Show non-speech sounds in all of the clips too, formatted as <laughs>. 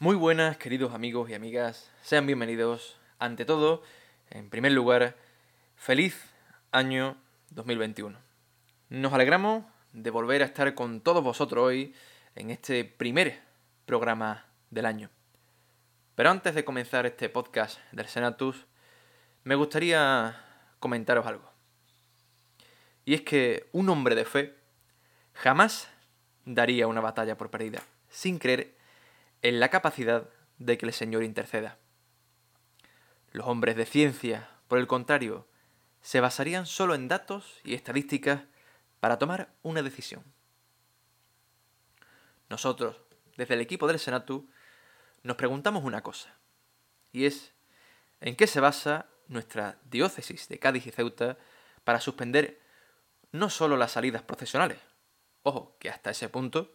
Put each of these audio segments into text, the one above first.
Muy buenas, queridos amigos y amigas, sean bienvenidos. Ante todo, en primer lugar, feliz año 2021. Nos alegramos de volver a estar con todos vosotros hoy en este primer programa del año. Pero antes de comenzar este podcast del Senatus, me gustaría comentaros algo. Y es que un hombre de fe jamás daría una batalla por perdida, sin creer en la capacidad de que el Señor interceda. Los hombres de ciencia, por el contrario, se basarían solo en datos y estadísticas para tomar una decisión. Nosotros, desde el equipo del Senatu, nos preguntamos una cosa, y es, ¿en qué se basa nuestra diócesis de Cádiz y Ceuta para suspender no solo las salidas procesionales? Ojo, que hasta ese punto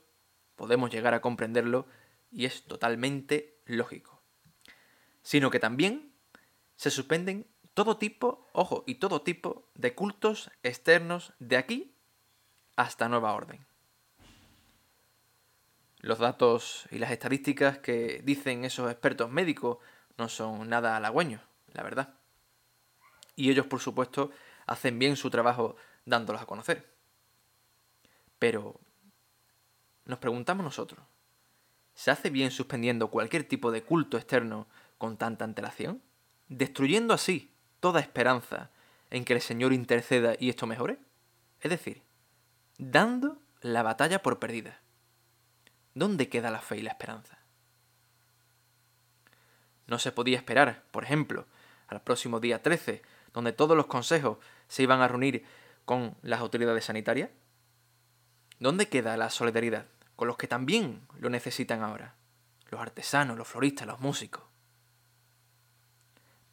podemos llegar a comprenderlo y es totalmente lógico. Sino que también se suspenden todo tipo, ojo, y todo tipo de cultos externos de aquí hasta nueva orden. Los datos y las estadísticas que dicen esos expertos médicos no son nada halagüeños, la verdad. Y ellos, por supuesto, hacen bien su trabajo dándolos a conocer. Pero nos preguntamos nosotros, ¿Se hace bien suspendiendo cualquier tipo de culto externo con tanta antelación? ¿Destruyendo así toda esperanza en que el Señor interceda y esto mejore? Es decir, dando la batalla por perdida. ¿Dónde queda la fe y la esperanza? No se podía esperar, por ejemplo, al próximo día 13, donde todos los consejos se iban a reunir con las autoridades sanitarias. ¿Dónde queda la solidaridad? Con los que también lo necesitan ahora, los artesanos, los floristas, los músicos.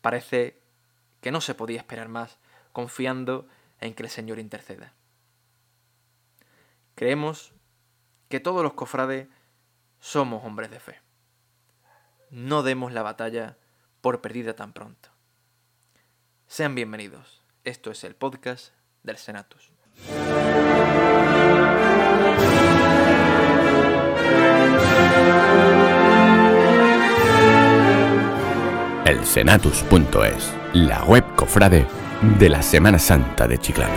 Parece que no se podía esperar más confiando en que el Señor interceda. Creemos que todos los cofrades somos hombres de fe. No demos la batalla por perdida tan pronto. Sean bienvenidos. Esto es el podcast del Senatus. elsenatus.es, la web cofrade de la Semana Santa de Chiclana.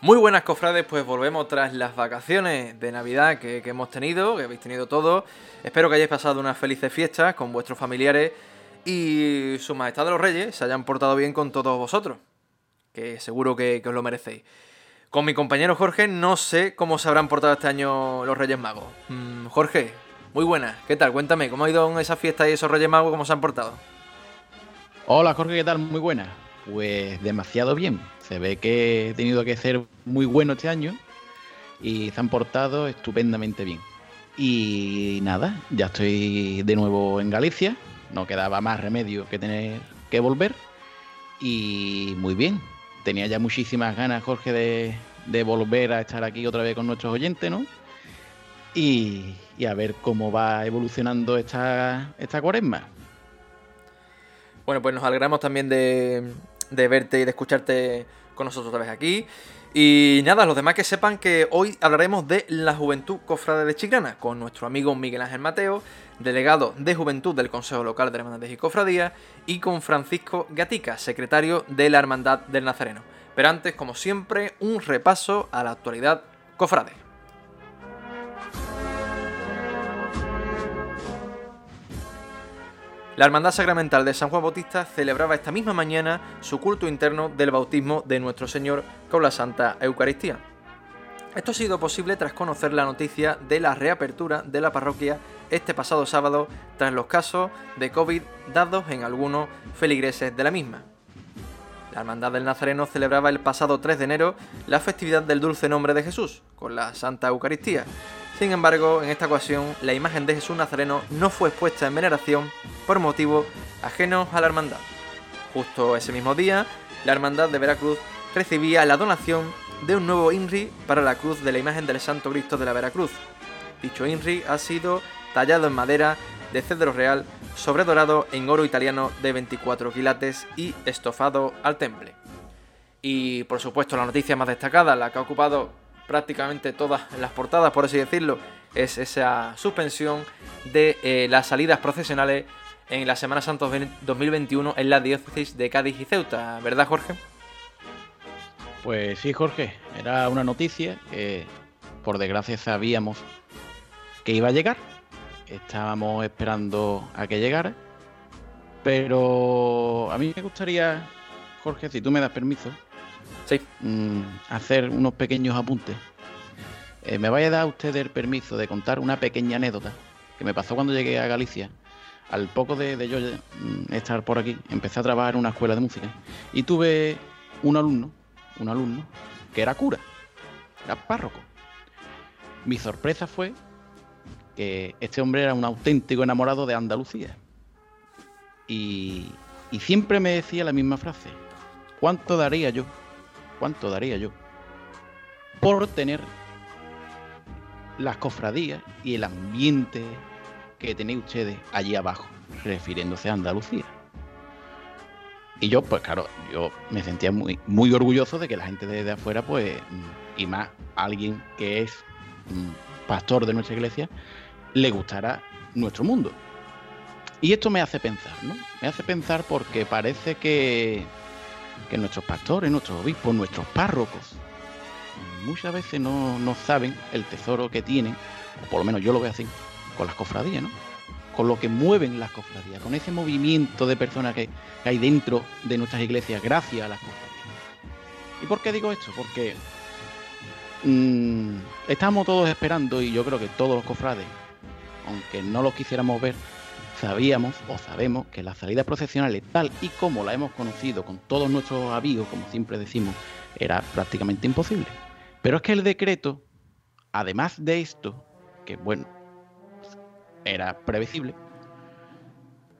Muy buenas cofrades, pues volvemos tras las vacaciones de Navidad que, que, hemos tenido, que habéis tenido todos. Espero que hayáis pasado unas felices fiestas con vuestros familiares y su majestad de los reyes se hayan portado bien con todos vosotros que seguro que, os lo merecéis. Con mi compañero Jorge no sé cómo se habrán portado este año los Reyes Magos. Mm, Jorge, muy buenas, ¿qué tal? Cuéntame, ¿cómo ha ido en esa fiesta y esos Reyes Magos, cómo se han portado? Hola Jorge, ¿qué tal? Muy buenas. Pues demasiado bien. Se ve que he tenido que ser muy bueno este año y se han portado estupendamente bien. Y nada, ya estoy de nuevo en Galicia. No quedaba más remedio que tener que volver. Y muy bien, tenía ya muchísimas ganas, Jorge, de, volver a estar aquí otra vez con nuestros oyentes, ¿no? Y, a ver cómo va evolucionando esta, esta cuaresma. Bueno, pues nos alegramos también de, de verte y de escucharte con nosotros otra vez aquí. Y nada, los demás que sepan que hoy hablaremos de la Juventud Cofrade de Chiclana con nuestro amigo Miguel Ángel Mateo, delegado de Juventud del Consejo Local de Hermandades y Cofradías, y con Francisco Gatica, secretario de la Hermandad del Nazareno. Pero antes, como siempre, un repaso a la actualidad cofrade. La Hermandad Sacramental de San Juan Bautista celebraba esta misma mañana su culto interno del bautismo de Nuestro Señor con la Santa Eucaristía. Esto ha sido posible tras conocer la noticia de la reapertura de la parroquia este pasado sábado tras los casos de COVID dados en algunos feligreses de la misma. La Hermandad del Nazareno celebraba el pasado 3 de enero la festividad del Dulce Nombre de Jesús, con la Santa Eucaristía, sin embargo, en esta ocasión, la imagen de Jesús Nazareno no fue expuesta en veneración por motivos ajenos a la hermandad. Justo ese mismo día, la hermandad de Veracruz recibía la donación de un nuevo INRI para la cruz de la imagen del Santo Cristo de la Veracruz. Dicho INRI ha sido tallado en madera de cedro real sobredorado en oro italiano de 24 quilates y estofado al temple. Y por supuesto la noticia más destacada, la que ha ocupado prácticamente todas las portadas, por así decirlo, es esa suspensión de eh, las salidas procesionales en la Semana Santa 2021 en la diócesis de Cádiz y Ceuta, ¿verdad Jorge? Pues sí, Jorge, era una noticia que por desgracia sabíamos que iba a llegar. Estábamos esperando a que llegara. Pero a mí me gustaría, Jorge, si tú me das permiso, Mm, hacer unos pequeños apuntes. Eh, me vaya a dar usted el permiso de contar una pequeña anécdota que me pasó cuando llegué a Galicia. Al poco de, de yo mm, estar por aquí, empecé a trabajar en una escuela de música y tuve un alumno un alumno, que era cura, era párroco. Mi sorpresa fue que este hombre era un auténtico enamorado de Andalucía. Y, y siempre me decía la misma frase, ¿cuánto daría yo? ¿Cuánto daría yo? Por tener las cofradías y el ambiente que tenéis ustedes allí abajo, refiriéndose a Andalucía. Y yo, pues claro, yo me sentía muy, muy orgulloso de que la gente de, afuera, pues, y más alguien que es pastor de nuestra iglesia, le gustara nuestro mundo. Y esto me hace pensar, ¿no? Me hace pensar porque parece que, que nuestros pastores, nuestros obispos, nuestros párrocos, muchas veces no, no saben el tesoro que tienen, o por lo menos yo lo veo así, con las cofradías, ¿no? con lo que mueven las cofradías, con ese movimiento de personas que, hay dentro de nuestras iglesias gracias a las cofradías. ¿Y por qué digo esto? Porque mm, estamos todos esperando y yo creo que todos los cofrades, aunque no los quisiéramos ver, sabíamos o sabemos que las salidas procesionales tal y como la hemos conocido con todos nuestros avíos, como siempre decimos, era prácticamente imposible. Pero es que el decreto, además de esto, que bueno, era previsible,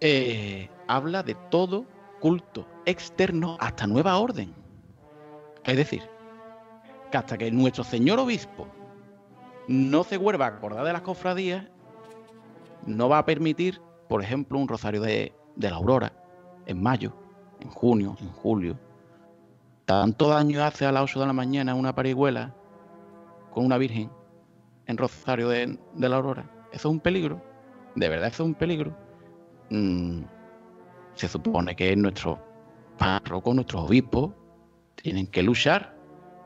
eh, habla de todo culto externo hasta nueva orden. Es decir, que hasta que nuestro señor obispo no se vuelva a acordar de las cofradías, no va a permitir, por ejemplo, un rosario de, de la aurora en mayo, en junio, en julio. Tanto daño hace a las 8 de la mañana una parihuela con una virgen en rosario de, de la aurora. Eso es un peligro de verdad es un peligro, mm, se supone que nuestro párroco, nuestros obispos, tienen que luchar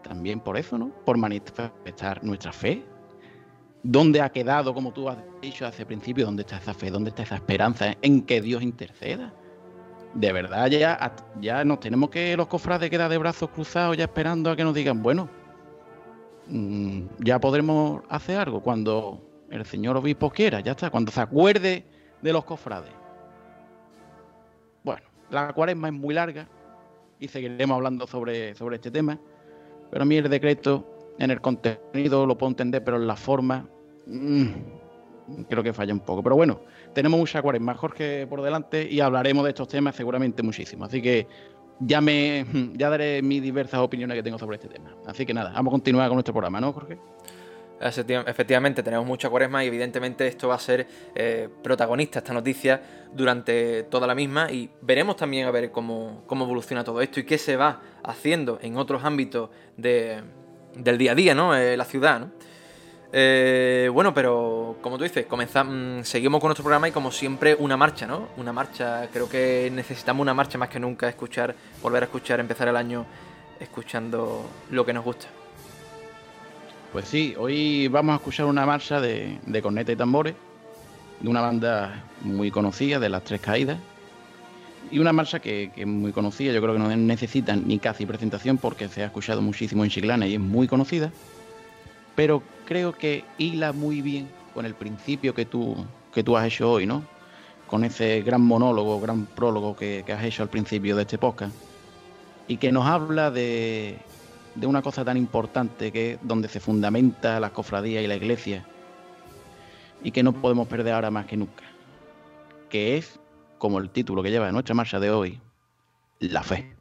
también por eso, ¿no? Por manifestar nuestra fe. ¿Dónde ha quedado, como tú has dicho hace principio, dónde está esa fe, dónde está esa esperanza en que Dios interceda? De verdad, ya, ya nos tenemos que los cofrades quedar de brazos cruzados, ya esperando a que nos digan, bueno, mm, ya podremos hacer algo cuando el señor obispo quiera, ya está, cuando se acuerde de los cofrades. Bueno, la cuaresma es muy larga y seguiremos hablando sobre, sobre este tema, pero a mí el decreto en el contenido lo puedo entender, pero en la forma creo que falla un poco. Pero bueno, tenemos mucha cuaresma, Jorge, por delante y hablaremos de estos temas seguramente muchísimo. Así que ya me <laughs> ya daré mis diversas opiniones que tengo sobre este tema. Así que nada, vamos a continuar con nuestro programa, ¿no, Jorge? Efectivamente, tenemos mucha cuaresma y evidentemente esto va a ser eh, protagonista, esta noticia, durante toda la misma y veremos también a ver cómo, cómo evoluciona todo esto y qué se va haciendo en otros ámbitos de, del día a día, ¿no? Eh, la ciudad, ¿no? Eh, bueno, pero como tú dices, comenzamos, mm, seguimos con nuestro programa y como siempre una marcha, ¿no? Una marcha, creo que necesitamos una marcha más que nunca, escuchar, volver a escuchar, empezar el año escuchando lo que nos gusta. Pues sí, hoy vamos a escuchar una marcha de, corneta y tambores de una banda muy conocida, de las Tres Caídas. Y una marcha que, es muy conocida, yo creo que no necesita ni casi presentación porque se ha escuchado muchísimo en Chiclana y es muy conocida. Pero creo que hila muy bien con el principio que tú, que tú has hecho hoy, ¿no? Con ese gran monólogo, gran prólogo que, que has hecho al principio de este podcast. Y que nos habla de, de una cosa tan importante que es donde se fundamenta la cofradía y la iglesia y que no podemos perder ahora más que nunca, que es, como el título que lleva nuestra marcha de hoy, la fe.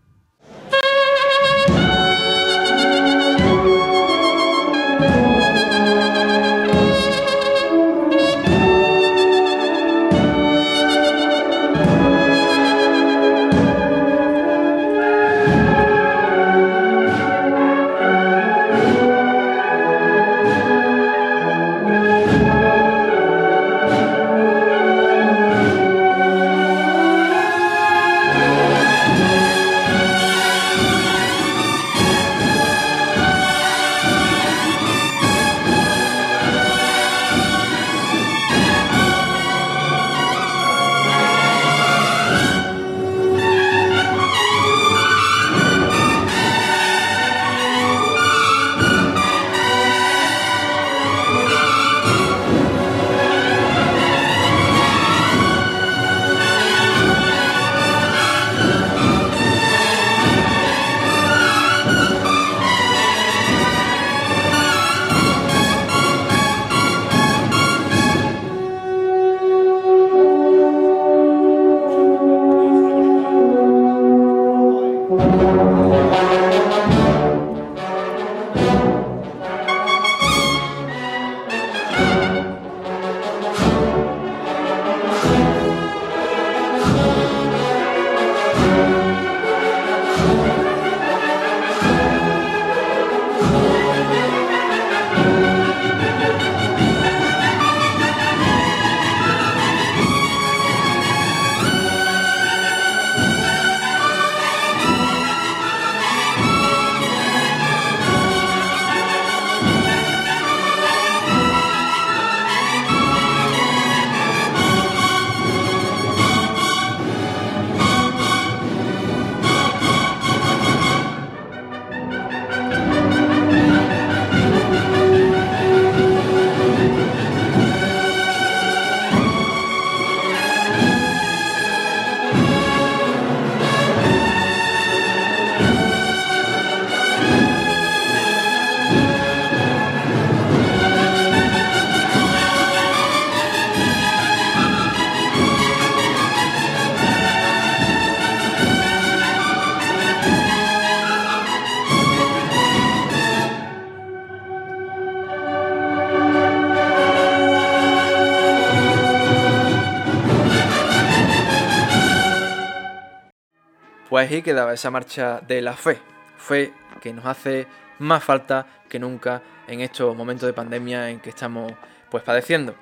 Pues ahí quedaba esa marcha de la fe. Fe que nos hace más falta que nunca en estos momentos de pandemia en que estamos pues padeciendo.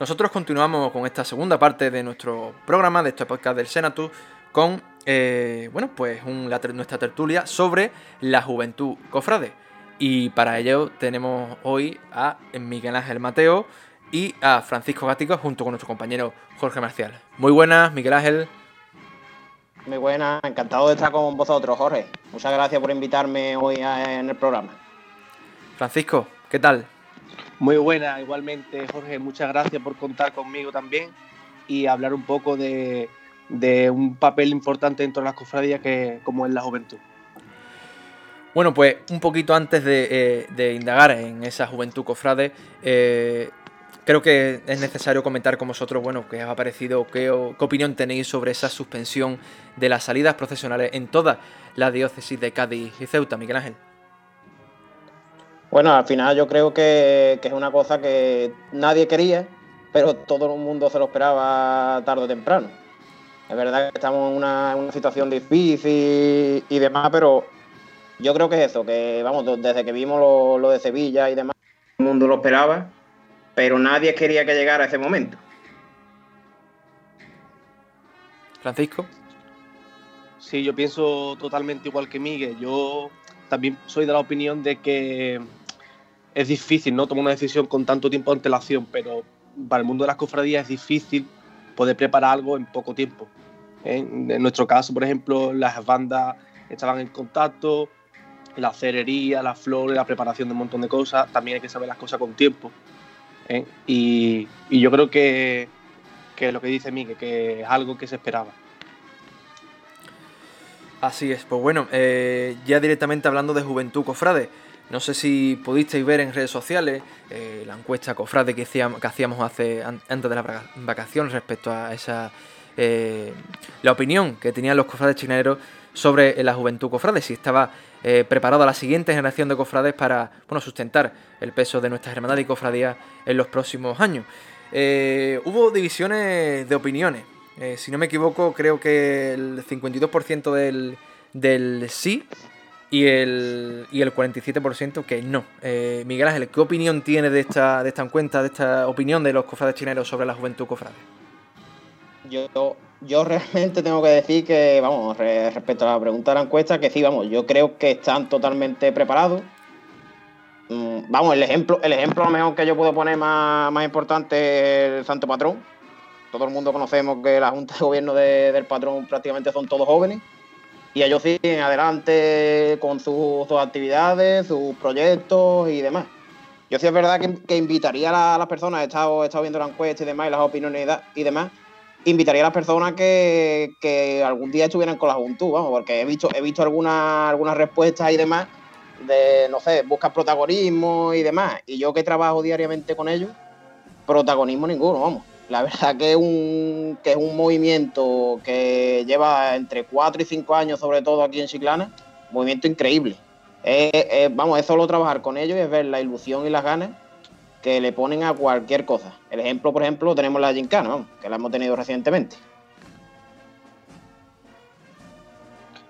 Nosotros continuamos con esta segunda parte de nuestro programa, de este podcast del Senatus, con eh, bueno, pues nuestra tertulia sobre la juventud cofrade. Y para ello tenemos hoy a Miguel Ángel Mateo y a Francisco Gático junto con nuestro compañero Jorge Marcial. Muy buenas, Miguel Ángel. Muy buena, encantado de estar con vosotros, Jorge. Muchas gracias por invitarme hoy en el programa. Francisco, ¿qué tal? Muy buena, igualmente, Jorge. Muchas gracias por contar conmigo también y hablar un poco de, un papel importante dentro de las cofradías que como es la juventud. Bueno, pues un poquito antes de, eh, indagar en esa juventud cofrade, eh, Creo que es necesario comentar con vosotros, bueno, qué os ha parecido, qué, qué opinión tenéis sobre esa suspensión de las salidas procesionales en toda la diócesis de Cádiz y Ceuta, Miguel Ángel. Bueno, al final yo creo que, es una cosa que nadie quería, pero todo el mundo se lo esperaba tarde o temprano. Es verdad que estamos en una, situación difícil y demás, pero yo creo que es eso, que vamos, desde que vimos lo, lo de Sevilla y demás, todo el mundo lo esperaba pero nadie quería que llegara ese momento. Francisco. Sí, yo pienso totalmente igual que Miguel. Yo también soy de la opinión de que es difícil, ¿no? Tomar una decisión con tanto tiempo de antelación, pero para el mundo de las cofradías es difícil poder preparar algo en poco tiempo. ¿eh? En nuestro caso, por ejemplo, las bandas estaban en contacto, la cerería, las flores, la preparación de un montón de cosas. También hay que saber las cosas con tiempo. ¿Eh? Y, yo creo que, que, lo que dice Miguel, que es algo que se esperaba. Así es, pues bueno, eh, ya directamente hablando de Juventud Cofrade, no sé si pudisteis ver en redes sociales eh, la encuesta Cofrade que hacíamos, hace, antes de la vacación respecto a esa la opinión que tenían los cofrades chineros sobre la juventud cofrade, si estaba eh, preparado a la siguiente generación de cofrades para bueno, sustentar el peso de nuestra hermandad y cofradía en los próximos años. Eh, hubo divisiones de opiniones. Eh, si no me equivoco, creo que el 52% del, del sí y el, y el 47% que no. Miguel Ángel, ¿qué opinión tiene de esta, de esta encuesta, de esta opinión de los cofrades chineros sobre la juventud cofrade? Yo yo realmente tengo que decir que, vamos, respecto a la pregunta de la encuesta, que sí, vamos, yo creo que están totalmente preparados. Mm, vamos, el ejemplo, el ejemplo lo mejor que yo puedo poner más, importante es el Santo Patrón. Todo el mundo conocemos que la Junta de Gobierno del Patrón prácticamente son todos jóvenes. Y ellos siguen adelante con sus, actividades, sus proyectos y demás. Yo sí es verdad que, invitaría a, las personas, he estado, estado viendo la encuesta y demás, y las opiniones y demás, invitaría a las personas que, algún día estuvieran con la juventud, vamos, porque he visto, he visto algunas, algunas respuestas y demás de, no sé, buscar protagonismo y demás. Y yo que trabajo diariamente con ellos, protagonismo ninguno, vamos. La verdad que es un, que es un movimiento que lleva entre 4 y 5 años, sobre todo aquí en Chiclana, movimiento increíble. vamos, es solo trabajar con ellos y es ver la ilusión y las ganas que le ponen a cualquier cosa. El ejemplo, por ejemplo, tenemos la Gincana, que la hemos tenido recientemente.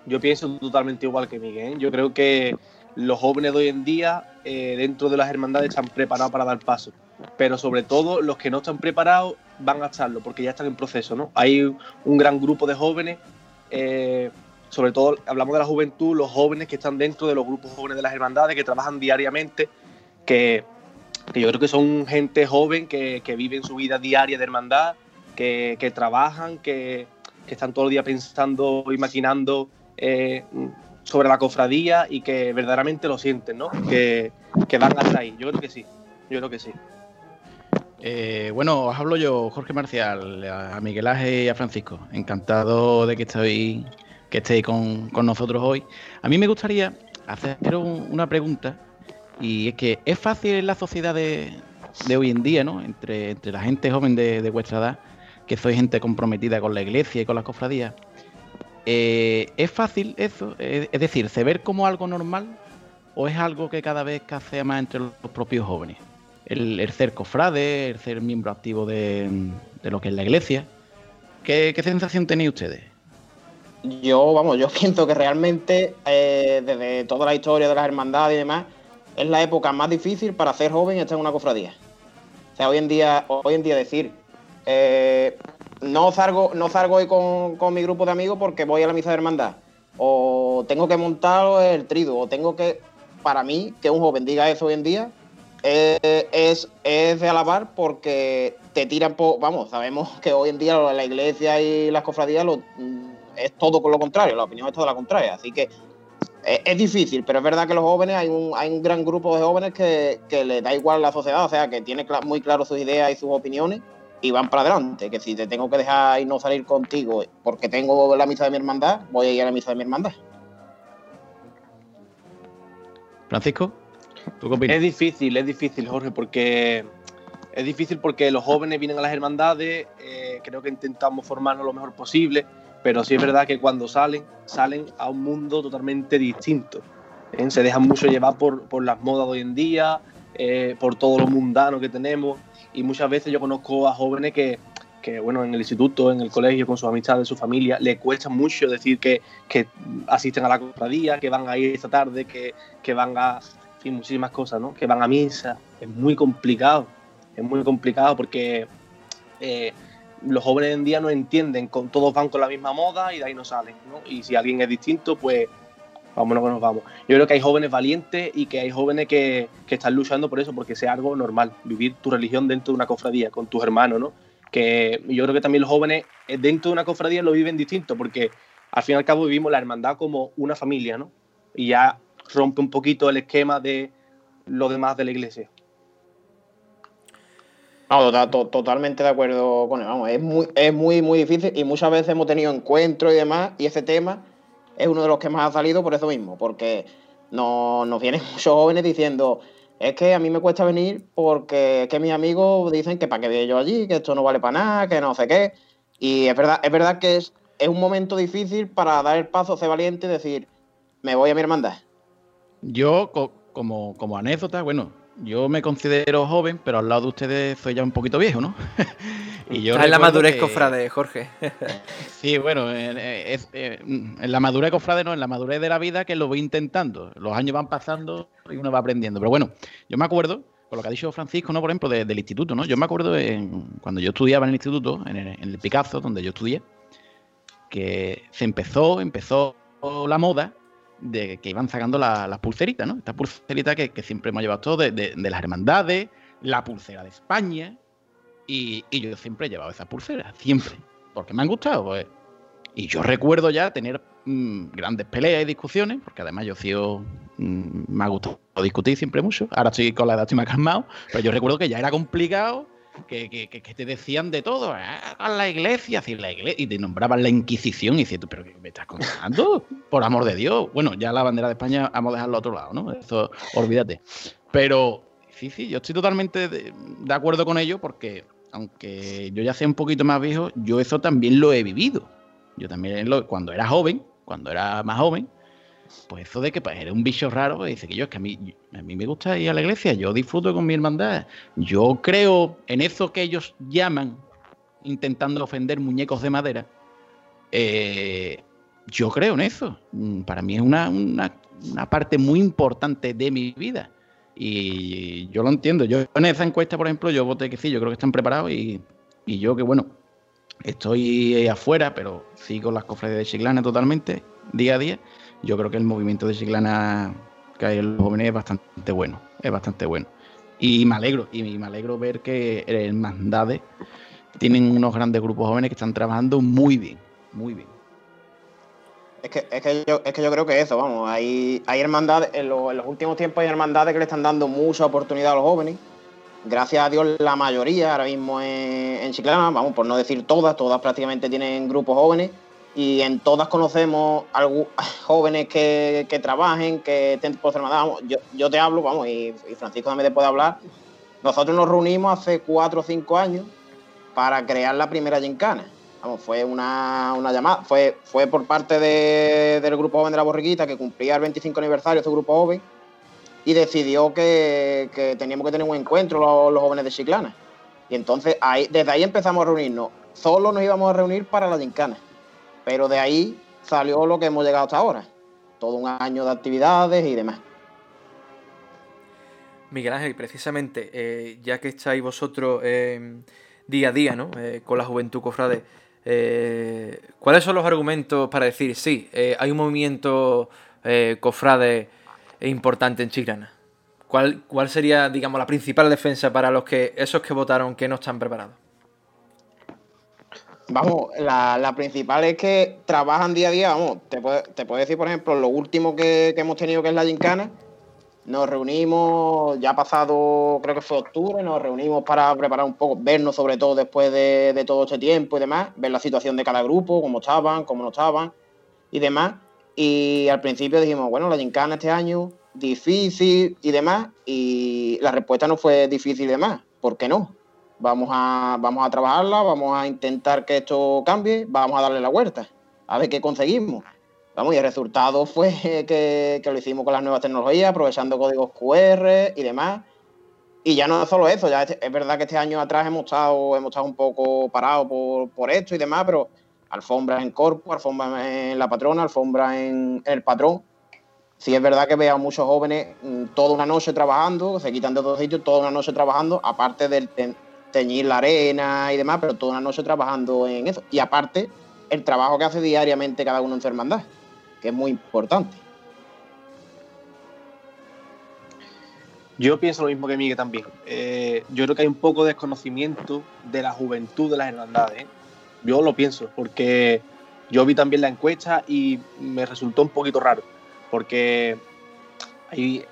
Yo pienso totalmente igual que Miguel. ¿eh? Yo creo que los jóvenes de hoy en día, eh, dentro de las hermandades, están preparados para dar paso. Pero sobre todo, los que no están preparados van a estarlo, porque ya están en proceso, ¿no? Hay un gran grupo de jóvenes, eh, sobre todo hablamos de la juventud, los jóvenes que están dentro de los grupos jóvenes de las hermandades, que trabajan diariamente, que que yo creo que son gente joven que, que viven su vida diaria de hermandad, que, que trabajan, que, que, están todo el día pensando y maquinando eh, sobre la cofradía y que verdaderamente lo sienten, ¿no? Que, que van hasta ahí. Yo creo que sí, yo creo que sí. Eh, bueno, os hablo yo, Jorge Marcial, a Miguel Ángel y a Francisco. Encantado de que estéis, que estéis con, con nosotros hoy. A mí me gustaría hacer una pregunta y es que es fácil en la sociedad de, hoy en día, ¿no? Entre, entre la gente joven de, vuestra edad, que sois gente comprometida con la iglesia y con las cofradías. Eh, ¿Es fácil eso? Es, decir, ¿se ver como algo normal o es algo que cada vez escasea más entre los propios jóvenes? El, ser cofrade, el ser miembro activo de, lo que es la iglesia. ¿Qué, sensación tenéis ustedes? Yo, vamos, yo <laughs> pienso que realmente eh, desde toda la historia de las hermandades y demás, es la época más difícil para ser joven y estar en una cofradía. O sea, hoy en día, hoy en día decir, eh, no salgo, no salgo hoy con, mi grupo de amigos porque voy a la misa de hermandad. O tengo que montar el trido, o tengo que. Para mí, que un joven diga eso hoy en día, eh, es, es de alabar porque te tiran por. Vamos, sabemos que hoy en día la iglesia y las cofradías es todo con lo contrario, la opinión es toda la contraria. Así que es, difícil, pero es verdad que los jóvenes, hay un, hay un gran grupo de jóvenes que, que le da igual la sociedad, o sea, que tiene muy claro sus ideas y sus opiniones y van para adelante. Que si te tengo que dejar y no salir contigo porque tengo la misa de mi hermandad, voy a ir a la misa de mi hermandad. Francisco, ¿tú qué opinas? Es difícil, es difícil, Jorge, porque es difícil porque los jóvenes vienen a las hermandades, eh, creo que intentamos formarnos lo mejor posible pero sí es verdad que cuando salen, salen a un mundo totalmente distinto. ¿eh? Se dejan mucho llevar por, por, las modas de hoy en día, eh, por todo lo mundano que tenemos. Y muchas veces yo conozco a jóvenes que, que, bueno, en el instituto, en el colegio, con sus amistades, su familia, les cuesta mucho decir que, que asisten a la cofradía, que van a ir esta tarde, que, que van a, fin, muchísimas cosas, ¿no? Que van a misa. Es muy complicado, es muy complicado porque eh, los jóvenes en día no entienden, con, todos van con la misma moda y de ahí no salen, ¿no? Y si alguien es distinto, pues vámonos que nos vamos. Yo creo que hay jóvenes valientes y que hay jóvenes que, están luchando por eso, porque sea algo normal, vivir tu religión dentro de una cofradía, con tus hermanos, ¿no? Que yo creo que también los jóvenes eh, dentro de una cofradía lo viven distinto, porque al fin y al cabo vivimos la hermandad como una familia, ¿no? Y ya rompe un poquito el esquema de lo demás de la iglesia. No, totalmente de acuerdo con él. Vamos, es muy, es muy, muy difícil y muchas veces hemos tenido encuentros y demás, y ese tema es uno de los que más ha salido por eso mismo, porque nos, nos vienen <laughs> muchos jóvenes diciendo, es que a mí me cuesta venir porque es que mis amigos dicen que para qué voy yo allí, que esto no vale para nada, que no sé qué. Y es verdad, es verdad que es, es un momento difícil para dar el paso, ser valiente y decir, me voy a mi hermandad. Yo, como, como anécdota, bueno, yo me considero joven, pero al lado de ustedes soy ya un poquito viejo, ¿no? <laughs> y yo la madurez cofrade, Jorge. <laughs> sí, bueno, eh, en la madurez cofrade no, en la madurez de la vida que lo voy intentando. Los años van pasando y uno va aprendiendo. Pero bueno, yo me acuerdo, con lo que ha dicho Francisco, ¿no? Por ejemplo, del instituto, ¿no? Yo me acuerdo cuando yo estudiaba en el instituto, en el, en el Picasso, donde yo estudié, que se empezó, empezó la moda de que iban sacando las pulseritas, ¿no? Estas pulseritas que, siempre hemos llevado todos de, las hermandades, la pulsera de España, y, yo siempre he llevado esas pulseras, siempre, porque me han gustado, pues. Y yo recuerdo ya tener mm, grandes peleas y discusiones, porque además yo sido, mm, me ha gustado discutir siempre mucho, ahora estoy con la edad, estoy más calmado, pero yo recuerdo que ya era complicado que, te decían de todo, ah, a la iglesia, la iglesia, y te nombraban la Inquisición, y dices pero ¿qué me estás contando? Por amor de Dios. Bueno, ya la bandera de España vamos a dejarlo a otro lado, ¿no? Eso, olvídate. Pero sí, sí, yo estoy totalmente de, acuerdo con ello porque aunque yo ya sea un poquito más viejo, yo eso también lo he vivido. Yo también, cuando era joven, cuando era más joven, pues eso de que pues, era un bicho raro, pues dice que yo es que a mí, a mí me gusta ir a la iglesia, yo disfruto con mi hermandad. Yo creo en eso que ellos llaman, intentando ofender muñecos de madera. Eh, yo creo en eso. Mm, para mí es una, una, una parte muy importante de mi vida. Y yo lo entiendo. Yo en esa encuesta, por ejemplo, yo voté que sí, yo creo que están preparados y, y yo que bueno, estoy afuera, pero sigo las cofradías de Chiclana totalmente, día a día. Yo creo que el movimiento de Chiclana que hay en los jóvenes es bastante bueno, es bastante bueno. Y me alegro, y me alegro ver que en Mandade tienen unos grandes grupos jóvenes que están trabajando muy bien, muy bien. Es que, es que, yo, es que yo creo que eso, vamos, hay, hay hermandades, en, en, los últimos tiempos hay hermandades que le están dando mucha oportunidad a los jóvenes. Gracias a Dios la mayoría ahora mismo en, en Chiclana, vamos, por no decir todas, todas prácticamente tienen grupos jóvenes y en todas conocemos <laughs> jóvenes que, trabajen, que estén por. Vamos, yo, yo, te hablo, vamos, y, Francisco también te puede hablar. Nosotros nos reunimos hace cuatro o cinco años para crear la primera gincana. Vamos, fue una, una, llamada, fue, fue por parte de, del grupo joven de la borriquita que cumplía el 25 aniversario de su grupo joven y decidió que, que teníamos que tener un encuentro los, los, jóvenes de Chiclana. Y entonces ahí, desde ahí empezamos a reunirnos. Solo nos íbamos a reunir para la gincana. Pero de ahí salió lo que hemos llegado hasta ahora. Todo un año de actividades y demás. Miguel Ángel, precisamente, eh, ya que estáis vosotros eh, día a día, ¿no? Eh, con la juventud cofrade, ¿cuáles son los argumentos para decir, sí, hay un movimiento cofrade importante en Chiclana? ¿Cuál, ¿Cuál sería, digamos, la principal defensa para los que esos que votaron que no están preparados? Vamos, la, la, principal es que trabajan día a día, vamos, te puedo, decir, por ejemplo, lo último que, hemos tenido que es la gincana, nos reunimos, ya pasado, creo que fue octubre, nos reunimos para preparar un poco, vernos sobre todo después de, de todo este tiempo y demás, ver la situación de cada grupo, cómo estaban, cómo no estaban y demás. Y al principio dijimos, bueno, la gincana este año, difícil y demás, y la respuesta no fue difícil y demás, ¿por qué no? Vamos a, vamos a trabajarla, vamos a intentar que esto cambie, vamos a darle la vuelta, a ver qué conseguimos. Vamos, y el resultado fue <laughs> que, que, lo hicimos con las nuevas tecnologías, aprovechando códigos QR y demás. Y ya no es solo eso, ya es, verdad que este año atrás hemos estado, hemos estado un poco parados por, por, esto y demás, pero alfombra en corpo, alfombra en la patrona, alfombra en, el patrón. Sí es verdad que veo a muchos jóvenes mm, toda una noche trabajando, se quitan de otros sitios, toda una noche trabajando, aparte del teñir la arena y demás, pero toda una noche trabajando en eso. Y aparte, el trabajo que hace diariamente cada uno en su hermandad que es muy importante. Yo pienso lo mismo que Miguel también. Eh, yo creo que hay un poco de desconocimiento de la juventud de las hermandades. Yo lo pienso, porque yo vi también la encuesta y me resultó un poquito raro, porque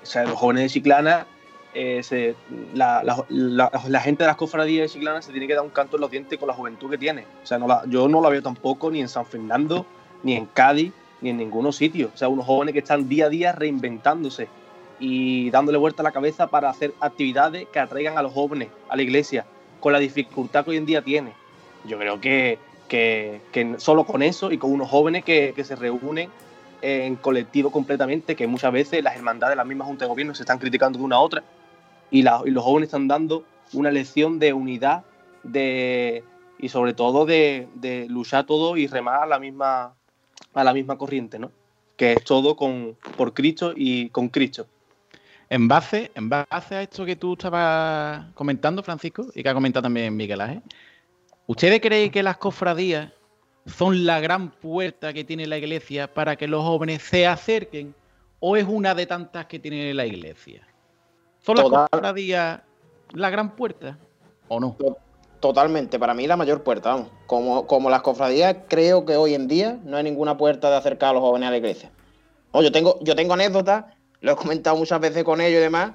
sea, los jóvenes de Chiclana, eh, la, gente de las cofradías de Chiclana se tiene que dar un canto en los dientes con la juventud que tiene. O sea, no yo no la veo tampoco ni en San Fernando, ni en Cádiz, ni en ninguno sitio. O sea, unos jóvenes que están día a día reinventándose y dándole vuelta a la cabeza para hacer actividades que atraigan a los jóvenes a la iglesia, con la dificultad que hoy en día tiene. Yo creo que, que, solo con eso y con unos jóvenes que, que, se reúnen en colectivo completamente, que muchas veces las hermandades, las mismas juntas de gobierno se están criticando de una a otra, y, la, los jóvenes están dando una lección de unidad de, y sobre todo de, de luchar todo y remar a la misma a la misma corriente, ¿no? Que es todo con, por Cristo y con Cristo. En base, en base a esto que tú estabas comentando, Francisco, y que ha comentado también Miguel Ángel, ¿ustedes creen que las cofradías son la gran puerta que tiene la iglesia para que los jóvenes se acerquen o es una de tantas que tiene la iglesia? ¿Son las Total. cofradías la gran puerta o no? Totalmente, para mí la mayor puerta, vamos. Como, como las cofradías, creo que hoy en día no hay ninguna puerta de acercar a los jóvenes a la iglesia. No, yo, tengo, yo tengo anécdotas, lo he comentado muchas veces con ellos y demás.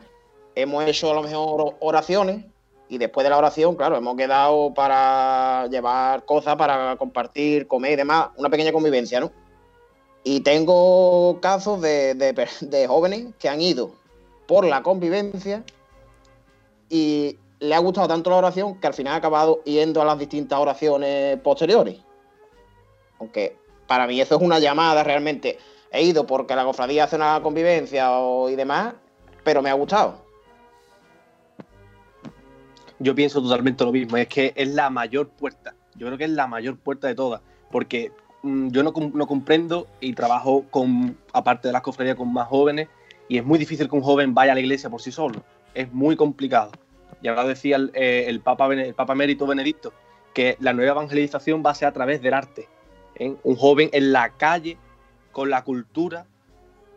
Hemos hecho a lo mejor oraciones y después de la oración, claro, hemos quedado para llevar cosas, para compartir, comer y demás, una pequeña convivencia, ¿no? Y tengo casos de, de, <laughs> de jóvenes que han ido por la convivencia y le ha gustado tanto la oración que al final ha acabado yendo a las distintas oraciones posteriores. Aunque para mí eso es una llamada realmente. He ido porque la cofradía hace una convivencia o, y demás, pero me ha gustado. Yo pienso totalmente lo mismo, es que es la mayor puerta. Yo creo que es la mayor puerta de todas, porque mm, yo no, no, comprendo y trabajo con, aparte de las cofradías, con más jóvenes, y es muy difícil que un joven vaya a la iglesia por sí solo. Es muy complicado. Y ahora decía el, eh, Papa, el Papa Emérito Benedicto que la nueva evangelización va a ser a través del arte. ¿eh? Un joven en la calle, con la cultura,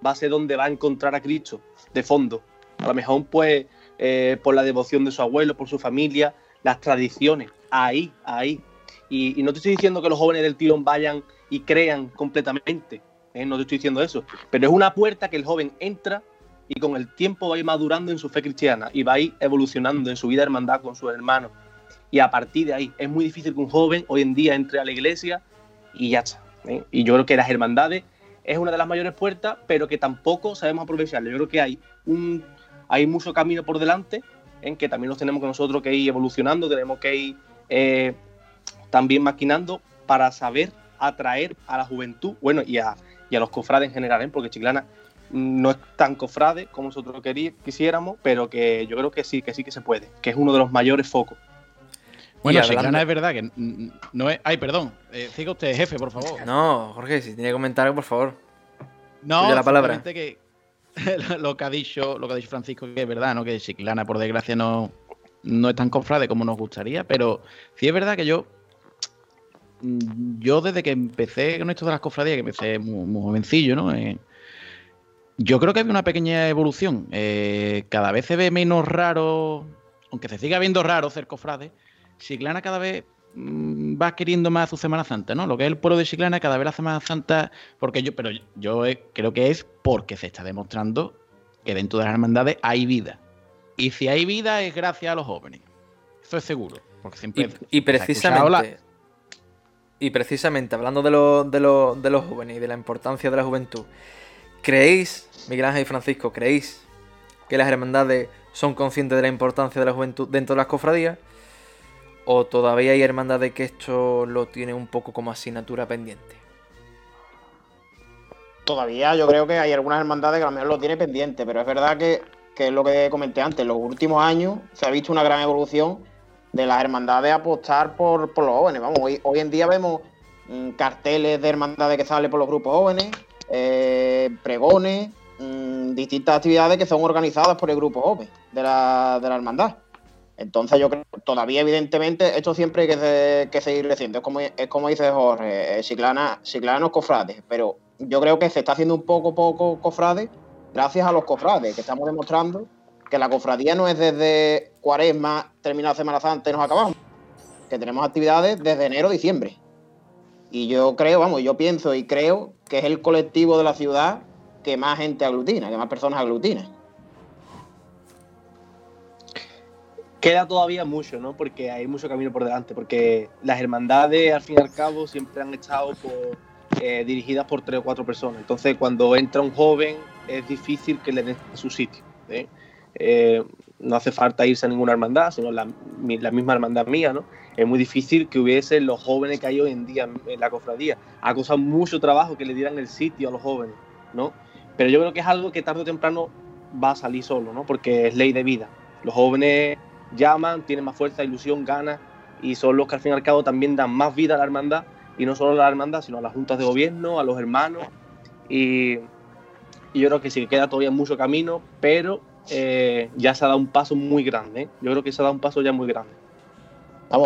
va a ser donde va a encontrar a Cristo, de fondo. A lo mejor, pues, eh, por la devoción de su abuelo, por su familia, las tradiciones. Ahí, ahí. Y, no te estoy diciendo que los jóvenes del tirón vayan y crean completamente. No te estoy diciendo eso. Pero es una puerta que el joven entra y con el tiempo va a ir madurando en su fe cristiana y va a ir evolucionando en su vida de hermandad con sus hermanos. Y a partir de ahí, es muy difícil que un joven hoy en día entre a la iglesia y ya está. ¿eh? Y yo creo que las hermandades es una de las mayores puertas, pero que tampoco sabemos aprovecharlo. Yo creo que hay, un, hay mucho camino por delante en que también nos tenemos que nosotros que ir evolucionando, tenemos que ir eh, también maquinando para saber atraer a la juventud, bueno, y a, y a los cofrades en general, ¿eh? porque Chiclana no es tan cofrade como nosotros quisiéramos, pero que yo creo que sí, que sí que se puede, que es uno de los mayores focos. Bueno, Chiclana es verdad que no es. Ay, perdón. Eh, siga usted, jefe, por favor. No, Jorge, si tiene que comentar algo, por favor. No, la palabra. que <laughs> lo que ha dicho, lo que ha dicho Francisco, que es verdad, ¿no? Que Chiclana, por desgracia, no, no es tan cofrade como nos gustaría, pero sí es verdad que yo. Yo desde que empecé con esto de las cofradías, que empecé muy, jovencillo, ¿no? Eh, yo creo que hay una pequeña evolución. Eh, cada vez se ve menos raro, aunque se siga viendo raro ser cofrade, Chiclana cada vez mm, va queriendo más su Semana Santa, ¿no? Lo que es el pueblo de Chiclana, cada vez la Semana Santa, porque yo, pero yo creo que es porque se está demostrando que dentro de las hermandades hay vida. Y si hay vida es gracias a los jóvenes. Eso es seguro. Porque siempre y, precisamente, y precisamente hablando de, de, de los jóvenes y de la importancia de la juventud, ¿creéis Miguel Ángel y Francisco, ¿creéis que las hermandades son conscientes de la importancia de la juventud dentro de las cofradías? ¿O todavía hay hermandades que esto lo tiene un poco como asignatura pendiente? Todavía yo creo que hay algunas hermandades que a lo mejor lo tiene pendiente, pero es verdad que, es lo que comenté antes, en los últimos años se ha visto una gran evolución de las hermandades apostar por, los jóvenes. Vamos, hoy, hoy en día vemos mm, carteles de hermandades que salen por los grupos jóvenes, eh, pregones, Mm, distintas actividades que son organizadas por el grupo OPE de la, de la hermandad. Entonces yo creo que todavía evidentemente esto siempre hay que, seguir creciendo. Es como, es como dice Jorge, eh, Ciclana, no cofrades, pero yo creo que se está haciendo un poco poco cofrade gracias a los cofrades, que estamos demostrando que la cofradía no es desde cuaresma, terminada Semana Santa y nos acabamos, que tenemos actividades desde enero a diciembre. Y yo creo, vamos, yo pienso y creo que es el colectivo de la ciudad que más gente aglutina, que más personas aglutina. Queda todavía mucho, ¿no? Porque hay mucho camino por delante, porque las hermandades, al fin y al cabo, siempre han estado eh, dirigidas por tres o cuatro personas. Entonces, cuando entra un joven, es difícil que le den su sitio. ¿eh? Eh, no hace falta irse a ninguna hermandad, sino la, misma hermandad mía, ¿no? Es muy difícil que hubiese los jóvenes que hay hoy en día en la cofradía. Ha costado mucho trabajo que le dieran el sitio a los jóvenes, ¿no? Pero yo creo que es algo que tarde o temprano va a salir solo, ¿no? Porque es ley de vida. Los jóvenes llaman, tienen más fuerza, ilusión, ganas y son los que al fin y al cabo también dan más vida a la hermandad y no solo a la hermandad, sino a las juntas de gobierno, a los hermanos y, yo creo que sí queda todavía mucho camino, pero eh, ya se ha dado un paso muy grande. ¿eh? Yo creo que se ha dado un paso ya muy grande.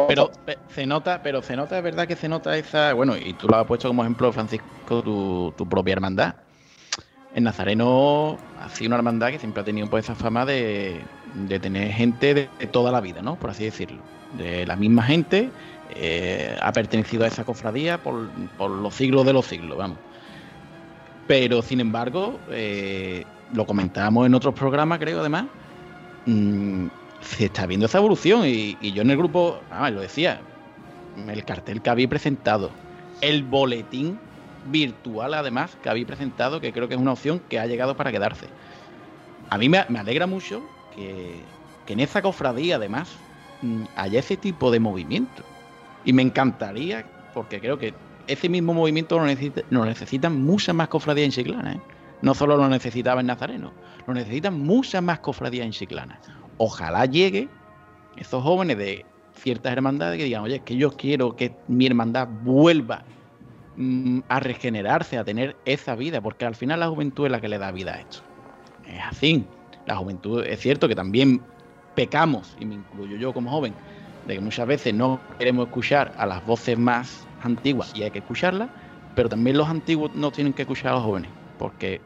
Pero se nota, pero se nota, es verdad que se nota esa, bueno, y tú lo has puesto como ejemplo, Francisco, tu, tu propia hermandad en Nazareno ha sido una hermandad que siempre ha tenido pues, esa fama de, tener gente de, toda la vida, ¿no? Por así decirlo. De la misma gente, eh, ha pertenecido a esa cofradía por, los siglos de los siglos, vamos. Pero, sin embargo, eh, lo comentábamos en otros programas, creo, además, mm, se está viendo esa evolución y, yo en el grupo, ah, lo decía, el cartel que había presentado, el boletín virtual además que habéis presentado, que creo que es una opción que ha llegado para quedarse. A mí me, alegra mucho que, en esa cofradía, además, mm, haya ese tipo de movimiento. Y me encantaría, porque creo que ese mismo movimiento lo, necesitan muchas más cofradías en Chiclana. ¿eh? No solo lo necesitaba en Nazareno, lo necesitan muchas más cofradías en Chiclana. Ojalá llegue esos jóvenes de ciertas hermandades que digan, oye, es que yo quiero que mi hermandad vuelva mm, a regenerarse, a tener esa vida, porque al final la juventud es la que le da vida a esto. Es así. La juventud es cierto que también pecamos, y me incluyo yo como joven, de que muchas veces no queremos escuchar a las voces más antiguas y hay que escucharlas, pero también los antiguos no tienen que escuchar a los jóvenes, porque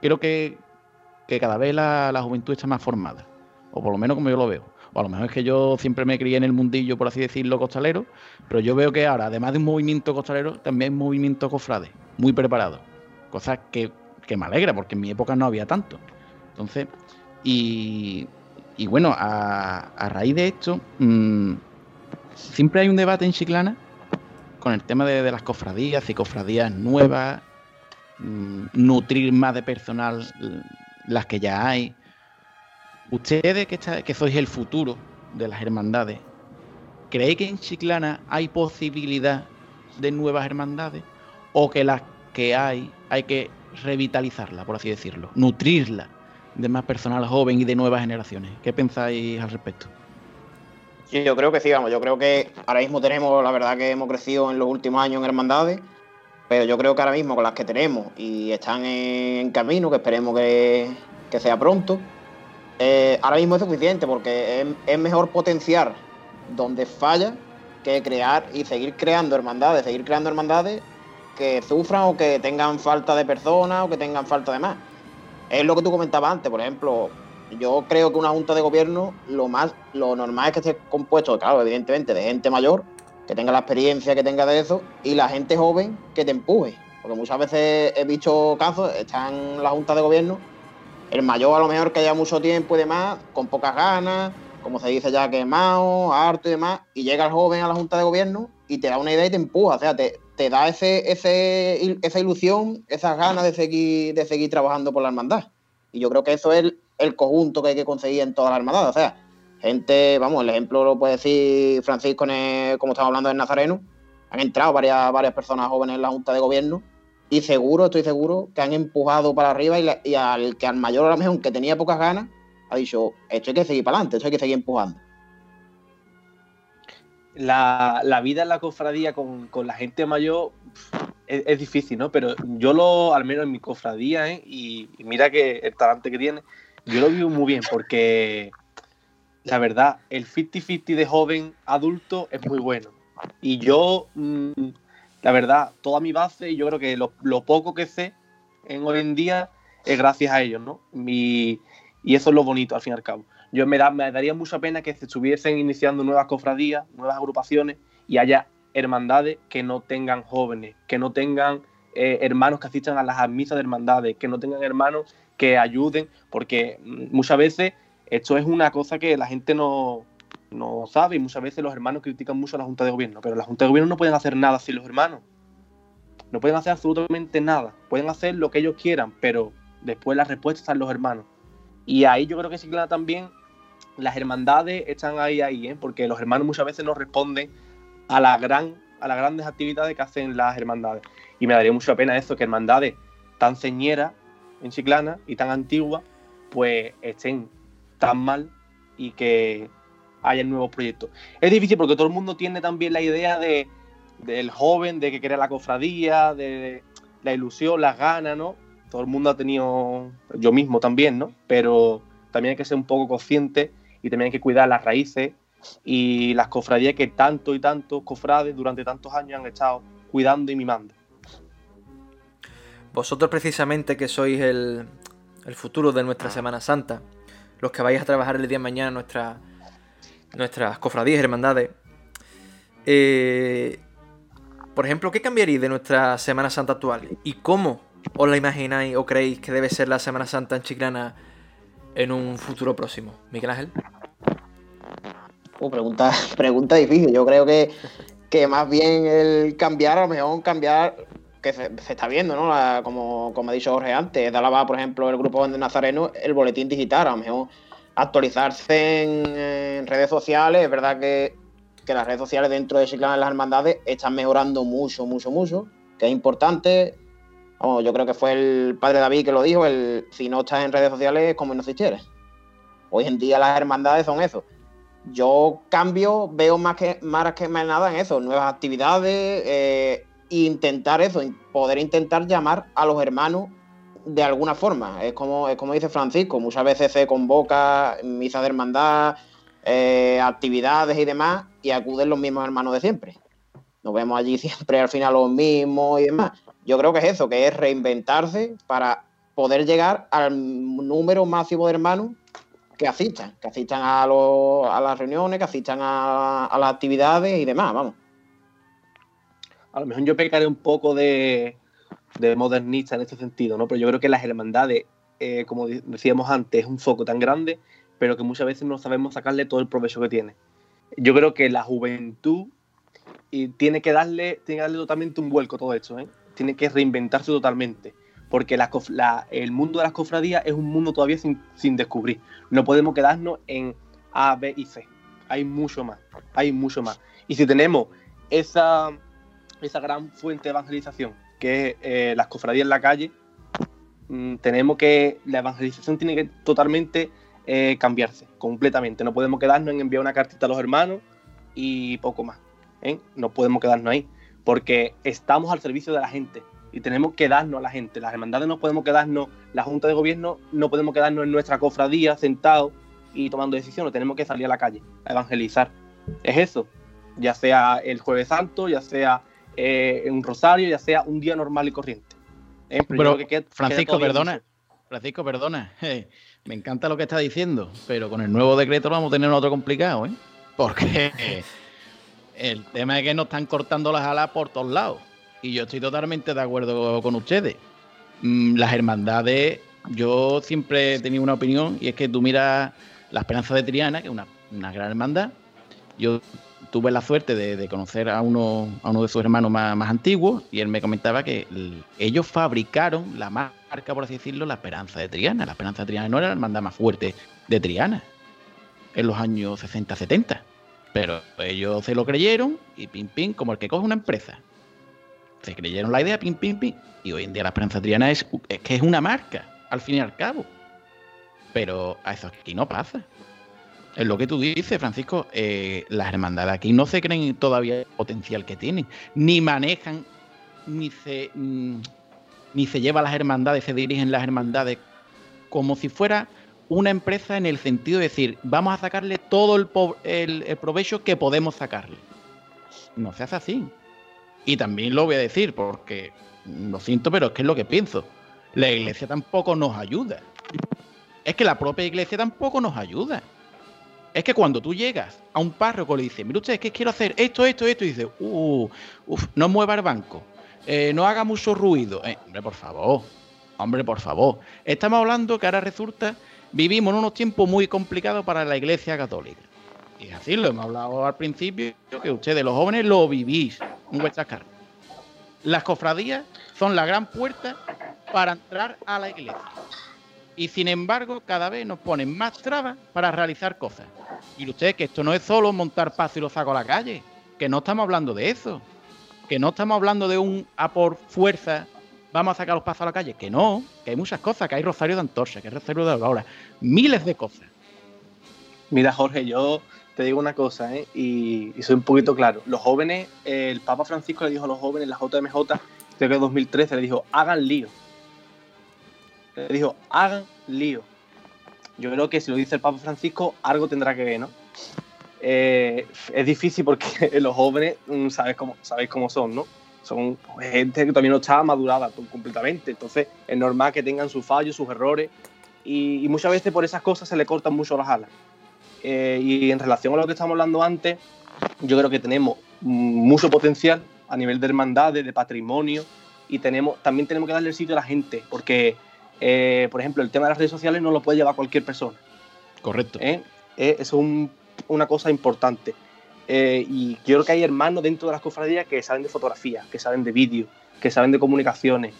creo que, cada vez la, la juventud está más formada, o por lo menos como yo lo veo. O a lo mejor es que yo siempre me crié en el mundillo, por así decirlo, costalero, pero yo veo que ahora, además de un movimiento costalero, también hay un movimiento cofrade, muy preparado. Cosas que, me alegra, porque en mi época no había tanto. Entonces, y, bueno, a, raíz de esto, mm, siempre hay un debate en Chiclana con el tema de, las cofradías y cofradías nuevas, nutrir más de personal las que ya hay. Ustedes que, que sois el futuro de las hermandades, ¿cree que en Chiclana hay posibilidad de nuevas hermandades? ¿O que las que hay hay que revitalizarla, por así decirlo, nutrirla de más personal joven y de nuevas generaciones? ¿Qué pensáis al respecto? Sí, yo creo que sí, vamos, yo creo que ahora mismo tenemos, la verdad que hemos crecido en los últimos años en hermandades, pero yo creo que ahora mismo con las que tenemos y están en camino, que esperemos que, que sea pronto, eh, ahora mismo es suficiente porque es, mejor potenciar donde falla que crear y seguir creando hermandades, seguir creando hermandades que sufran o que tengan falta de personas o que tengan falta de más. Es lo que tú comentabas antes, por ejemplo, yo creo que una junta de gobierno lo más lo normal es que esté compuesto, claro, evidentemente, de gente mayor, que tenga la experiencia que tenga de eso, y la gente joven que te empuje. Porque muchas veces he visto casos, están en la junta de gobierno el mayor a lo mejor que haya mucho tiempo y demás, con pocas ganas, como se dice ya quemado, harto y demás, y llega el joven a la Junta de Gobierno y te da una idea y te empuja, o sea, te, da ese, ese, esa ilusión, esas ganas de seguir, de seguir trabajando por la hermandad. Y yo creo que eso es el, conjunto que hay que conseguir en toda la hermandad, o sea, gente, vamos, el ejemplo lo puede decir Francisco, como estamos hablando del Nazareno, han entrado varias, varias personas jóvenes en la Junta de Gobierno y seguro, estoy seguro, que han empujado para arriba y, al que al mayor a lo mejor, que tenía pocas ganas, ha dicho, esto hay que seguir para adelante, esto hay que seguir empujando. La, vida en la cofradía con, la gente mayor es, difícil, ¿no? Pero yo lo, al menos en mi cofradía, ¿eh? y, mira que el talante que tiene, yo lo vivo muy bien porque la verdad, el 50-50 de joven adulto es muy bueno. Y yo... Mm, la verdad, toda mi base yo creo que lo, poco que sé en hoy en día es gracias a ellos, ¿no? y eso es lo bonito, al fin y al cabo. Yo me, da, me daría mucha pena que se estuviesen iniciando nuevas cofradías, nuevas agrupaciones y haya hermandades que no tengan jóvenes, que no tengan eh, hermanos que asistan a las misas de hermandades, que no tengan hermanos que ayuden, porque mm, muchas veces esto es una cosa que la gente no, no sabe y muchas veces los hermanos critican mucho a la Junta de Gobierno, pero la Junta de Gobierno no pueden hacer nada sin los hermanos. No pueden hacer absolutamente nada. Pueden hacer lo que ellos quieran, pero después la respuesta están los hermanos. Y ahí yo creo que sí, claro, también las hermandades están ahí, ahí, ¿eh? porque los hermanos muchas veces no responden a, gran, a las grandes actividades que hacen las hermandades. Y me daría mucha pena eso, que hermandades tan señeras en Chiclana y tan antiguas, pues estén tan mal y que haya nuevos proyectos. Es difícil porque todo el mundo tiene también la idea de, del joven, de que quiere la cofradía, de la ilusión, las ganas, ¿no? Todo el mundo ha tenido, yo mismo también, ¿no? Pero también hay que ser un poco consciente y también hay que cuidar las raíces y las cofradías que tanto y tantos cofrades durante tantos años han estado cuidando y mimando. Vosotros precisamente que sois el, el futuro de nuestra Semana Santa, los que vais a trabajar el día de mañana nuestra, nuestras cofradías, hermandades. Eh, por ejemplo, ¿qué cambiaría de nuestra Semana Santa actual? ¿Y cómo os la imagináis o creéis que debe ser la Semana Santa en Chiclana en un futuro próximo? Miguel Ángel. Uh, pregunta, <laughs> pregunta difícil. Yo creo que, que más bien el cambiar, a lo mejor cambiar, que se, está viendo, ¿no? como, como ha dicho Jorge antes, de por ejemplo, el grupo de Nazareno, el boletín digital, a lo mejor actualizarse en, redes sociales. Es verdad que, las redes sociales dentro de Chiclana de las Hermandades están mejorando mucho, mucho, mucho, que es importante. yo creo que fue el padre David que lo dijo, el si no estás en redes sociales, como no existieras. Hoy en día las hermandades son eso. Yo cambio, veo más que, más que nada en eso, nuevas actividades, eh, intentar eso, poder intentar llamar a los hermanos de alguna forma. Es como, es como dice Francisco, muchas veces se convoca misa de hermandad, eh, actividades y demás, y acuden los mismos hermanos de siempre. Nos vemos allí <laughs> siempre al final los mismos y demás. Yo creo que es eso, que es reinventarse para poder llegar al número máximo de hermanos que asistan, que asistan a, a las reuniones, que asistan a, a las actividades y demás, vamos. A lo mejor yo pecaré un poco de, de modernista en este sentido, ¿no? Pero yo creo que las hermandades, eh, como decíamos antes, es un foco tan grande, pero que muchas veces no sabemos sacarle todo el provecho que tiene. Yo creo que la juventud y tiene que darle, tiene que darle totalmente un vuelco a todo esto, ¿eh? Tiene que reinventarse totalmente. Porque el mundo de las cofradías es un mundo todavía sin, sin descubrir. No podemos quedarnos en A, B y C. Hay mucho más. Hay mucho más. Y si tenemos esa, esa gran fuente de evangelización que eh, las cofradías en la calle, mm, tenemos que, la evangelización tiene que totalmente eh, cambiarse, completamente. No podemos quedarnos en enviar una cartita a los hermanos y poco más. ¿eh? No podemos quedarnos ahí, porque estamos al servicio de la gente y tenemos que darnos a la gente. Las hermandades no podemos quedarnos, la Junta de Gobierno no podemos quedarnos en nuestra cofradía sentados y tomando decisiones, tenemos que salir a la calle a evangelizar. Es eso, ya sea el Jueves Santo, ya sea eh, un rosario, ya sea un día normal y corriente. ¿Eh? Pero, Francisco, perdona. <laughs> Francisco, perdona. me encanta lo que está diciendo, pero con el nuevo decreto vamos a tener otro complicado, ¿eh? Porque <laughs> el tema es que nos están cortando las alas por todos lados. Y yo estoy totalmente de acuerdo con ustedes. Mm, las hermandades, yo siempre he tenido una opinión, y es que tú miras la Esperanza de Triana, que es una, una gran hermandad. Yo tuve la suerte de, conocer a uno, de sus hermanos más, antiguos y él me comentaba que ellos fabricaron la marca, por así decirlo, la Esperanza de Triana. La Esperanza de Triana no era la hermandad más fuerte de Triana en los años 60-70. Pero ellos se lo creyeron y pim pim, como el que coge una empresa. Se creyeron la idea, pim pim pim. Y hoy en día la Esperanza de Triana es, es que es una marca, al fin y al cabo. Pero a eso aquí no pasa. Es lo que tú dices, Francisco. Eh, las hermandades aquí no se creen todavía el potencial que tienen, ni manejan, ni se, mm, ni se lleva las hermandades, se dirigen las hermandades como si fuera una empresa en el sentido de decir, vamos a sacarle todo el, el, provecho que podemos sacarle. No se hace así. Y también lo voy a decir porque lo siento, pero es que es lo que pienso. La iglesia tampoco nos ayuda. Es que la propia iglesia tampoco nos ayuda. Es que cuando tú llegas a un párroco le dices, mire usted, es que quiero hacer esto, esto, esto, y dice, uh, no mueva el banco, eh, no haga mucho ruido. Eh, hombre, por favor, hombre, por favor. Estamos hablando que ahora resulta, vivimos en unos tiempos muy complicados para la Iglesia Católica. Y así lo hemos hablado al principio, que ustedes, los jóvenes, lo vivís en vuestras carnes. Las cofradías son la gran puerta para entrar a la iglesia y sin embargo cada vez nos ponen más trabas para realizar cosas. Y usted que esto no es solo montar paso y lo saco a la calle, que no estamos hablando de eso, que no estamos hablando de un a por fuerza, vamos a sacar los pasos a la calle, que no, que hay muchas cosas, que hay rosario de antorcha, que hay rosario de ahora, miles de cosas. Mira Jorge, yo te digo una cosa, ¿eh? y, soy un poquito claro, los jóvenes, el Papa Francisco le dijo a los jóvenes, la JMJ, creo que en 2013, le dijo, hagan lío le dijo, hagan lío. Yo creo que si lo dice el Papa Francisco, algo tendrá que ver, ¿no? Eh, es difícil porque <laughs> los jóvenes, mm, sabes cómo, sabéis cómo son, ¿no? Son gente que también no está madurada completamente. Entonces es normal que tengan sus fallos, sus errores. Y, muchas veces por esas cosas se le cortan mucho las alas. Eh, y en relación a lo que estamos hablando antes, yo creo que tenemos mm, mucho potencial a nivel de hermandades, de patrimonio. Y tenemos, también tenemos que darle el sitio a la gente. Porque eh, por ejemplo, el tema de las redes sociales no lo puede llevar cualquier persona. Correcto. ¿Eh? Eh, es una cosa importante. y yo creo que hay hermanos dentro de las cofradías que saben de fotografía, que saben de vídeo, que saben de comunicaciones,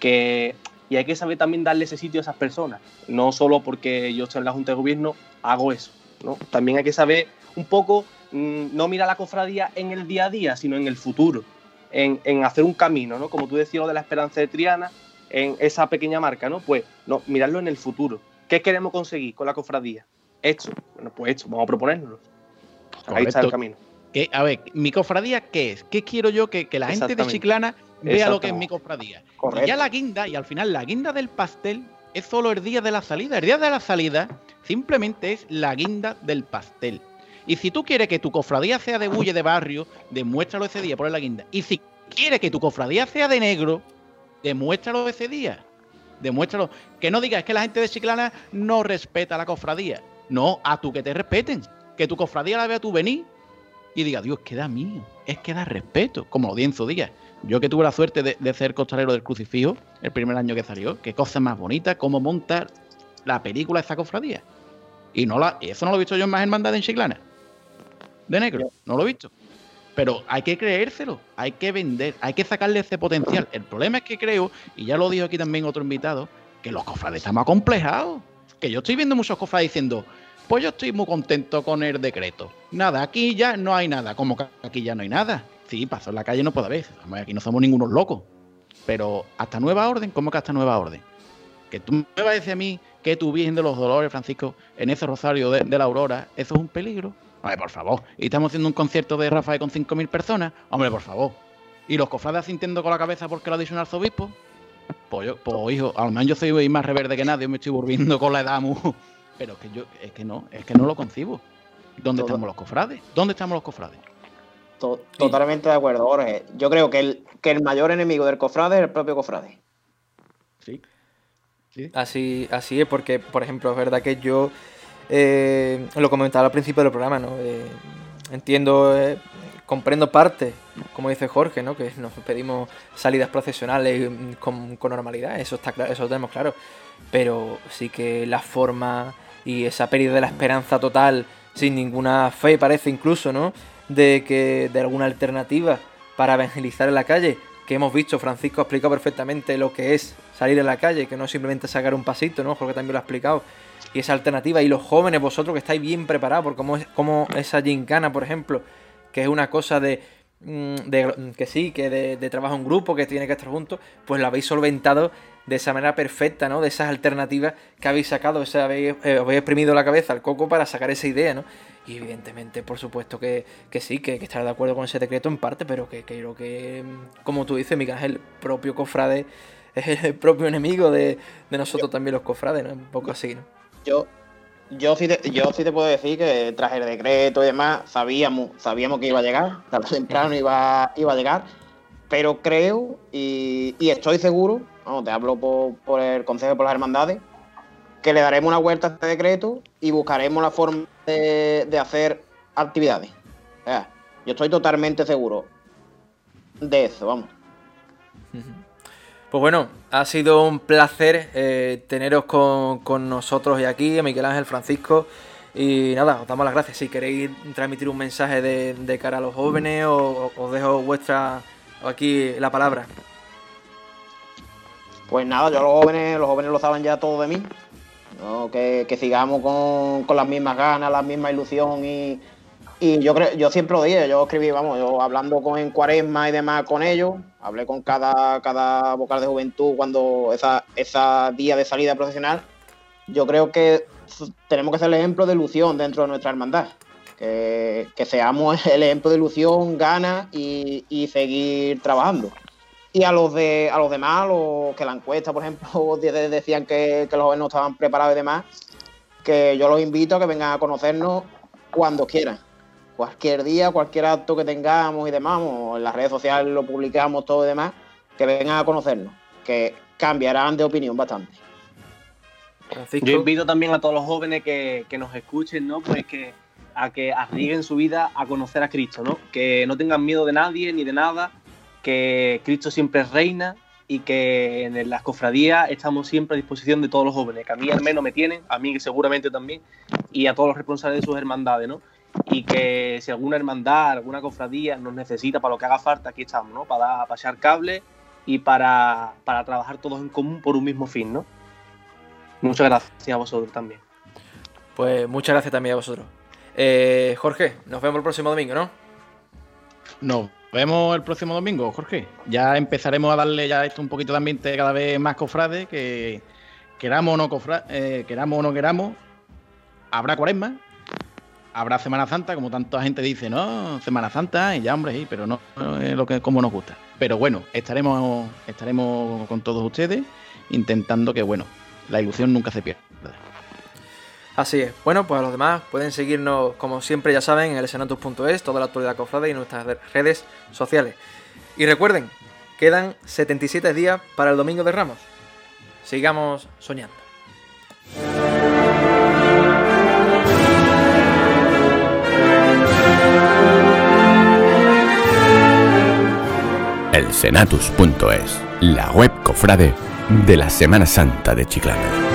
que y hay que saber también darle ese sitio a esas personas. No solo porque yo estoy en la Junta de Gobierno, hago eso. ¿no? También hay que saber un poco, mm, no mirar la cofradía en el día a día, sino en el futuro, en, en, hacer un camino, ¿no? Como tú decías lo de la esperanza de Triana, en esa pequeña marca, ¿no? Pues no, mirarlo en el futuro. ¿Qué queremos conseguir con la cofradía? Esto. Bueno, pues esto, vamos a proponerlo. Ahí está el camino. A ver, ¿mi cofradía qué es? ¿Qué quiero yo que, que la gente de Chiclana vea lo que es mi cofradía? Y ya la guinda, y al final la guinda del pastel es solo el día de la salida. El día de la salida simplemente es la guinda del pastel. Y si tú quieres que tu cofradía sea de bulle de barrio, demuéstralo ese día, por la guinda. Y si quieres que tu cofradía sea de negro, demuéstralo ese día. Demuéstralo. Que no digas que la gente de Chiclana no respeta la cofradía. No, a tu que te respeten. Que tu cofradía la vea tú venir y diga, Dios, que da mío. Es que da respeto, como lo di en su día. Yo que tuve la suerte de, ser costalero del crucifijo el primer año que salió, qué cosa más bonita, cómo montar la película de esa cofradía. Y no la, eso no lo he visto yo en más hermandad en Chiclana. De negro, no lo he visto. Pero hay que creérselo, hay que vender, hay que sacarle ese potencial. El problema es que creo, y ya lo dijo aquí también otro invitado, que los cofrades están más acomplejados. Que yo estoy viendo muchos cofrades diciendo, pues yo estoy muy contento con el decreto. Nada, aquí ya no hay nada. Como que aquí ya no hay nada. Sí, pasó en la calle no puede haber. Aquí no somos ningunos locos. Pero hasta nueva orden, ¿cómo que hasta nueva orden? Que tú me vas a decir a mí que tu Virgen de los Dolores, Francisco, en ese rosario de la Aurora, eso es un peligro. Hombre, por favor. Y estamos haciendo un concierto de Rafael con 5.000 personas. Hombre, por favor. Y los cofrades asintiendo con la cabeza porque lo ha dicho un arzobispo. Pues, yo, pues hijo, al menos yo soy más reverde que nadie, me estoy volviendo con la edad muy... Pero es que yo, es que no, es que no lo concibo. ¿Dónde estamos los cofrades? ¿Dónde estamos los cofrades? totalmente de acuerdo, Jorge. Yo creo que el, que el mayor enemigo del cofrade es el propio cofrade. Sí. sí. Así, así es, porque, por ejemplo, es verdad que yo eh, lo comentaba al principio del programa, ¿no? Eh, entiendo, eh, comprendo parte, como dice Jorge, ¿no? Que nos pedimos salidas procesionales con, normalidad, eso está claro, eso lo tenemos claro. Pero sí que la forma y esa pérdida de la esperanza total, sin ninguna fe, parece incluso, ¿no? De que de alguna alternativa para evangelizar en la calle, que hemos visto, Francisco ha explicado perfectamente lo que es salir a la calle, que no simplemente sacar un pasito, ¿no? Jorge también lo ha explicado y esa alternativa. Y los jóvenes, vosotros que estáis bien preparados, por cómo, como esa gincana, por ejemplo, que es una cosa de, mm, de que sí, que de, trabajo en grupo, que tiene que estar juntos, pues lo habéis solventado de esa manera perfecta, ¿no? De esas alternativas que habéis sacado, o sea, habéis, eh, habéis exprimido la cabeza al coco para sacar esa idea, ¿no? Y evidentemente, por supuesto que, sí, que, que estar de acuerdo con ese decreto en parte, pero que, creo que, mm, como tú dices, Miguel, el propio cofrade es el propio enemigo de, de nosotros también los cofrades, ¿no? Un poco así, ¿no? Yo, yo, sí te, yo sí te puedo decir que tras el decreto y demás, sabíamos, sabíamos que iba a llegar, tarde o temprano iba, iba a llegar, pero creo y, estoy seguro, te hablo por, el Consejo por las Hermandades, que le daremos una vuelta a este decreto y buscaremos la forma de, hacer actividades. yo estoy totalmente seguro de eso, vamos. Pues bueno, ha sido un placer eh, teneros con, nosotros y aquí, a Miguel Ángel Francisco. Y nada, os damos las gracias. Si queréis transmitir un mensaje de, cara a los jóvenes, o, os dejo vuestra aquí la palabra. Pues nada, yo a los jóvenes, los jóvenes lo saben ya todo de mí. Que, sigamos con, con, las mismas ganas, la misma ilusión y, y yo creo, yo siempre lo dije, yo escribí, vamos, yo hablando con en cuaresma y demás con ellos, hablé con cada, cada vocal de juventud cuando esa, esa día de salida profesional, yo creo que tenemos que ser el ejemplo de ilusión dentro de nuestra hermandad. Que, seamos <laughs> el ejemplo de ilusión, ganas y, seguir trabajando. Y a los de a los demás, los que la encuesta, por ejemplo, <laughs> decían que, que los jóvenes no estaban preparados y demás, que yo los invito a que vengan a conocernos cuando quieran cualquier día, cualquier acto que tengamos y demás, en las redes sociales lo publicamos todo y demás, que vengan a conocernos, que cambiarán de opinión bastante. Yo invito también a todos los jóvenes que, nos escuchen, ¿no? Pues que a que arriesguen su vida a conocer a Cristo, ¿no? Que no tengan miedo de nadie ni de nada, que Cristo siempre reina y que en las cofradías estamos siempre a disposición de todos los jóvenes, que a mí al menos me tienen, a mí seguramente también, y a todos los responsables de sus hermandades, ¿no? Y que si alguna hermandad, alguna cofradía nos necesita para lo que haga falta, aquí estamos, ¿no? Para, pasar cable y para, para trabajar todos en común por un mismo fin, ¿no? Muchas gracias a vosotros también. Pues muchas gracias también a vosotros. Eh, Jorge, nos vemos el próximo domingo, ¿no? Nos vemos el próximo domingo, Jorge. Ya empezaremos a darle ya esto un poquito de ambiente cada vez más cofrade, que queramos o no, cofra- eh, queramos o no queramos, habrá cuaresma, habrá Semana Santa, como tanta gente dice, no, Semana Santa, y ya, hombre, sí, pero no, es lo que como nos gusta. Pero bueno, estaremos, estaremos con todos ustedes intentando que, bueno, la ilusión nunca se pierda. Así es. Bueno, pues a los demás pueden seguirnos, como siempre ya saben, en el senatus.es, toda la actualidad cofrade y nuestras redes sociales. Y recuerden, quedan 77 días para el Domingo de Ramos. Sigamos soñando. El Senatus.es, la web cofrade de la Semana Santa de Chiclana.